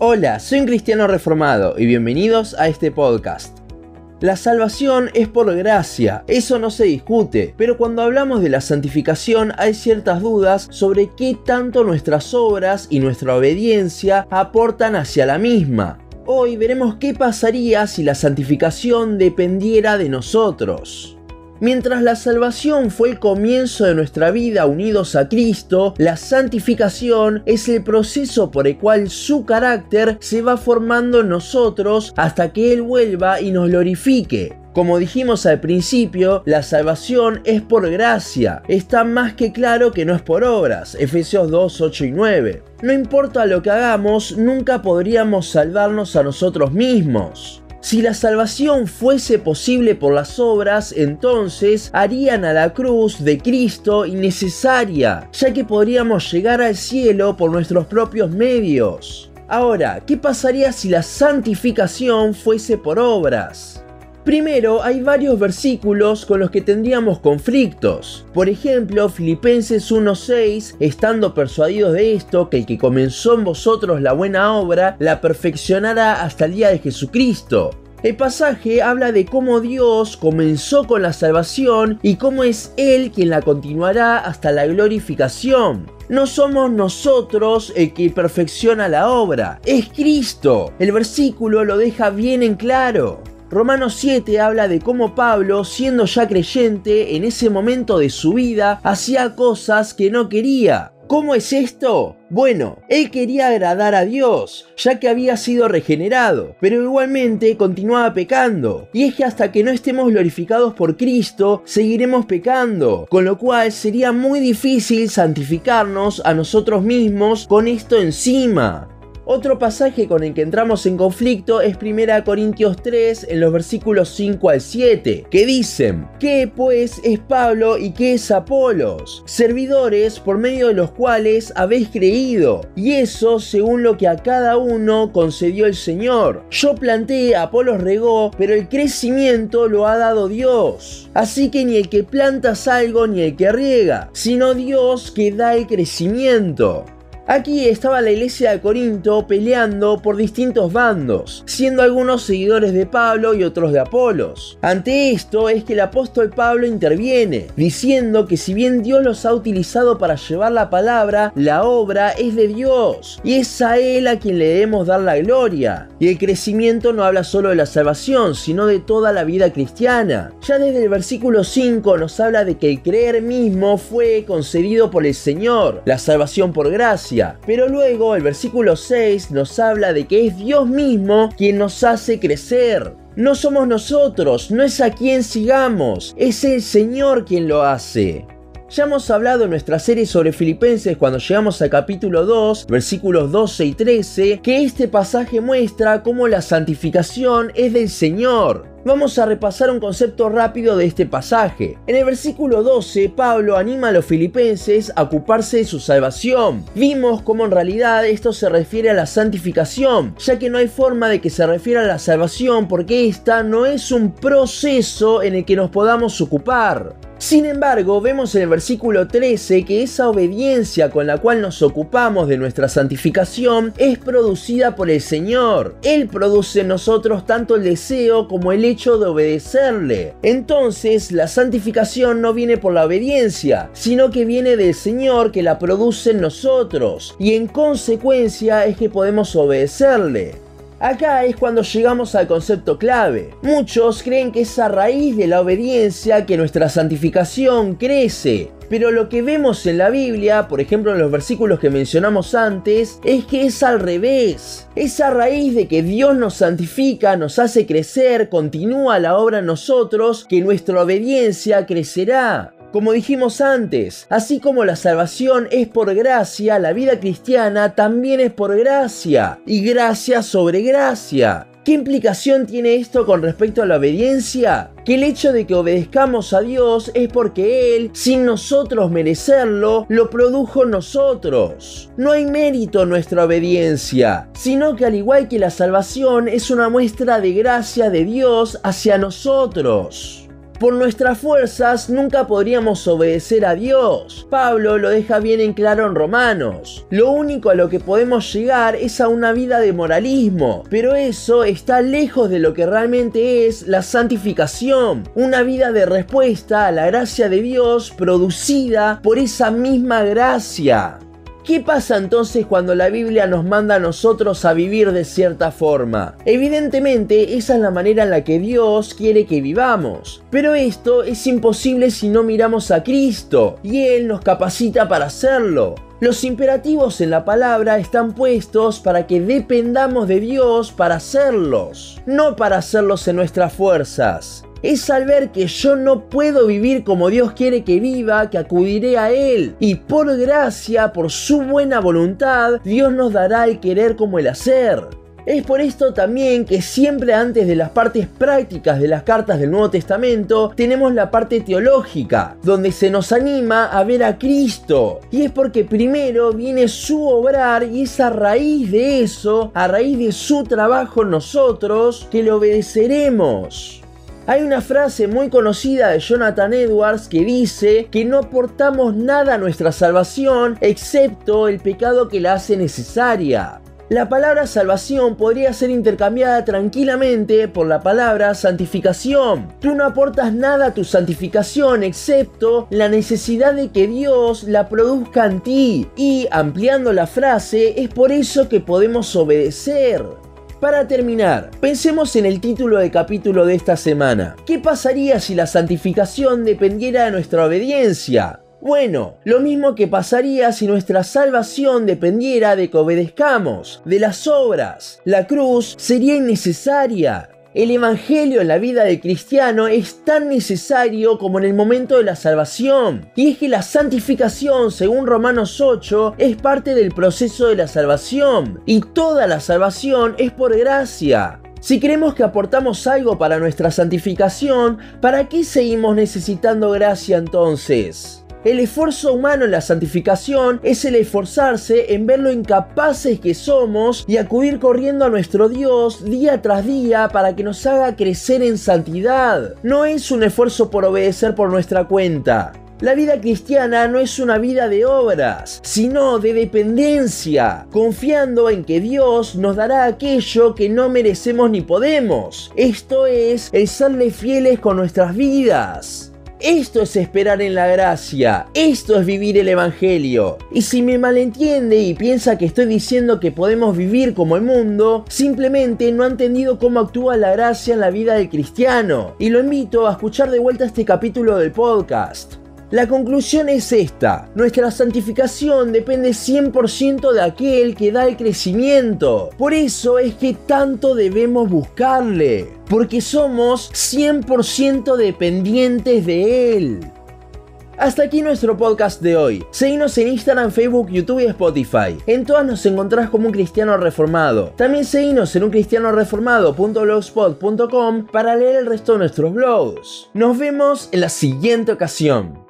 Hola, soy un cristiano reformado y bienvenidos a este podcast. La salvación es por gracia, eso no se discute, pero cuando hablamos de la santificación hay ciertas dudas sobre qué tanto nuestras obras y nuestra obediencia aportan hacia la misma. Hoy veremos qué pasaría si la santificación dependiera de nosotros. Mientras la salvación fue el comienzo de nuestra vida unidos a Cristo, la santificación es el proceso por el cual su carácter se va formando en nosotros hasta que Él vuelva y nos glorifique. Como dijimos al principio, la salvación es por gracia. Está más que claro que no es por obras. Efesios 2, 8 y 9. No importa lo que hagamos, nunca podríamos salvarnos a nosotros mismos. Si la salvación fuese posible por las obras, entonces harían a la cruz de Cristo innecesaria, ya que podríamos llegar al cielo por nuestros propios medios. Ahora, ¿qué pasaría si la santificación fuese por obras? Primero, hay varios versículos con los que tendríamos conflictos. Por ejemplo, Filipenses 1.6, estando persuadidos de esto, que el que comenzó en vosotros la buena obra, la perfeccionará hasta el día de Jesucristo. El pasaje habla de cómo Dios comenzó con la salvación y cómo es Él quien la continuará hasta la glorificación. No somos nosotros el que perfecciona la obra, es Cristo. El versículo lo deja bien en claro. Romanos 7 habla de cómo Pablo, siendo ya creyente, en ese momento de su vida, hacía cosas que no quería. ¿Cómo es esto? Bueno, él quería agradar a Dios, ya que había sido regenerado, pero igualmente continuaba pecando. Y es que hasta que no estemos glorificados por Cristo, seguiremos pecando, con lo cual sería muy difícil santificarnos a nosotros mismos con esto encima. Otro pasaje con el que entramos en conflicto es 1 Corintios 3 en los versículos 5 al 7, que dicen, ¿qué pues es Pablo y qué es Apolos? Servidores por medio de los cuales habéis creído, y eso según lo que a cada uno concedió el Señor. Yo planté, Apolos regó, pero el crecimiento lo ha dado Dios. Así que ni el que planta algo ni el que riega, sino Dios que da el crecimiento. Aquí estaba la iglesia de Corinto peleando por distintos bandos, siendo algunos seguidores de Pablo y otros de Apolos. Ante esto es que el apóstol Pablo interviene, diciendo que si bien Dios los ha utilizado para llevar la palabra, la obra es de Dios y es a Él a quien le debemos dar la gloria. Y el crecimiento no habla solo de la salvación, sino de toda la vida cristiana. Ya desde el versículo 5 nos habla de que el creer mismo fue concedido por el Señor, la salvación por gracia pero luego el versículo 6 nos habla de que es Dios mismo quien nos hace crecer. No somos nosotros, no es a quien sigamos, es el Señor quien lo hace. Ya hemos hablado en nuestra serie sobre Filipenses cuando llegamos al capítulo 2, versículos 12 y 13, que este pasaje muestra cómo la santificación es del Señor. Vamos a repasar un concepto rápido de este pasaje. En el versículo 12, Pablo anima a los filipenses a ocuparse de su salvación. Vimos cómo en realidad esto se refiere a la santificación, ya que no hay forma de que se refiera a la salvación porque esta no es un proceso en el que nos podamos ocupar. Sin embargo, vemos en el versículo 13 que esa obediencia con la cual nos ocupamos de nuestra santificación es producida por el Señor. Él produce en nosotros tanto el deseo como el hecho de obedecerle. Entonces, la santificación no viene por la obediencia, sino que viene del Señor que la produce en nosotros, y en consecuencia es que podemos obedecerle. Acá es cuando llegamos al concepto clave. Muchos creen que es a raíz de la obediencia que nuestra santificación crece. Pero lo que vemos en la Biblia, por ejemplo en los versículos que mencionamos antes, es que es al revés. Es a raíz de que Dios nos santifica, nos hace crecer, continúa la obra en nosotros, que nuestra obediencia crecerá. Como dijimos antes, así como la salvación es por gracia, la vida cristiana también es por gracia, y gracia sobre gracia. ¿Qué implicación tiene esto con respecto a la obediencia? Que el hecho de que obedezcamos a Dios es porque Él, sin nosotros merecerlo, lo produjo nosotros. No hay mérito en nuestra obediencia, sino que al igual que la salvación es una muestra de gracia de Dios hacia nosotros. Por nuestras fuerzas nunca podríamos obedecer a Dios. Pablo lo deja bien en claro en Romanos. Lo único a lo que podemos llegar es a una vida de moralismo, pero eso está lejos de lo que realmente es la santificación, una vida de respuesta a la gracia de Dios producida por esa misma gracia. ¿Qué pasa entonces cuando la Biblia nos manda a nosotros a vivir de cierta forma? Evidentemente esa es la manera en la que Dios quiere que vivamos, pero esto es imposible si no miramos a Cristo y Él nos capacita para hacerlo. Los imperativos en la palabra están puestos para que dependamos de Dios para hacerlos, no para hacerlos en nuestras fuerzas es al ver que yo no puedo vivir como Dios quiere que viva, que acudiré a Él. Y por gracia, por su buena voluntad, Dios nos dará el querer como el hacer. Es por esto también que siempre antes de las partes prácticas de las cartas del Nuevo Testamento tenemos la parte teológica, donde se nos anima a ver a Cristo. Y es porque primero viene su obrar y es a raíz de eso, a raíz de su trabajo nosotros, que le obedeceremos. Hay una frase muy conocida de Jonathan Edwards que dice que no aportamos nada a nuestra salvación excepto el pecado que la hace necesaria. La palabra salvación podría ser intercambiada tranquilamente por la palabra santificación. Tú no aportas nada a tu santificación excepto la necesidad de que Dios la produzca en ti. Y ampliando la frase, es por eso que podemos obedecer. Para terminar, pensemos en el título de capítulo de esta semana. ¿Qué pasaría si la santificación dependiera de nuestra obediencia? Bueno, lo mismo que pasaría si nuestra salvación dependiera de que obedezcamos, de las obras. La cruz sería innecesaria. El Evangelio en la vida del cristiano es tan necesario como en el momento de la salvación. Y es que la santificación, según Romanos 8, es parte del proceso de la salvación. Y toda la salvación es por gracia. Si creemos que aportamos algo para nuestra santificación, ¿para qué seguimos necesitando gracia entonces? El esfuerzo humano en la santificación es el esforzarse en ver lo incapaces que somos y acudir corriendo a nuestro Dios día tras día para que nos haga crecer en santidad. No es un esfuerzo por obedecer por nuestra cuenta. La vida cristiana no es una vida de obras, sino de dependencia, confiando en que Dios nos dará aquello que no merecemos ni podemos. Esto es el serle fieles con nuestras vidas. Esto es esperar en la gracia, esto es vivir el Evangelio. Y si me malentiende y piensa que estoy diciendo que podemos vivir como el mundo, simplemente no ha entendido cómo actúa la gracia en la vida del cristiano. Y lo invito a escuchar de vuelta este capítulo del podcast. La conclusión es esta, nuestra santificación depende 100% de aquel que da el crecimiento. Por eso es que tanto debemos buscarle, porque somos 100% dependientes de Él. Hasta aquí nuestro podcast de hoy. Seguinos en Instagram, Facebook, YouTube y Spotify. En todas nos encontrás como un cristiano reformado. También seguinos en uncristianoreformado.blogspot.com para leer el resto de nuestros blogs. Nos vemos en la siguiente ocasión.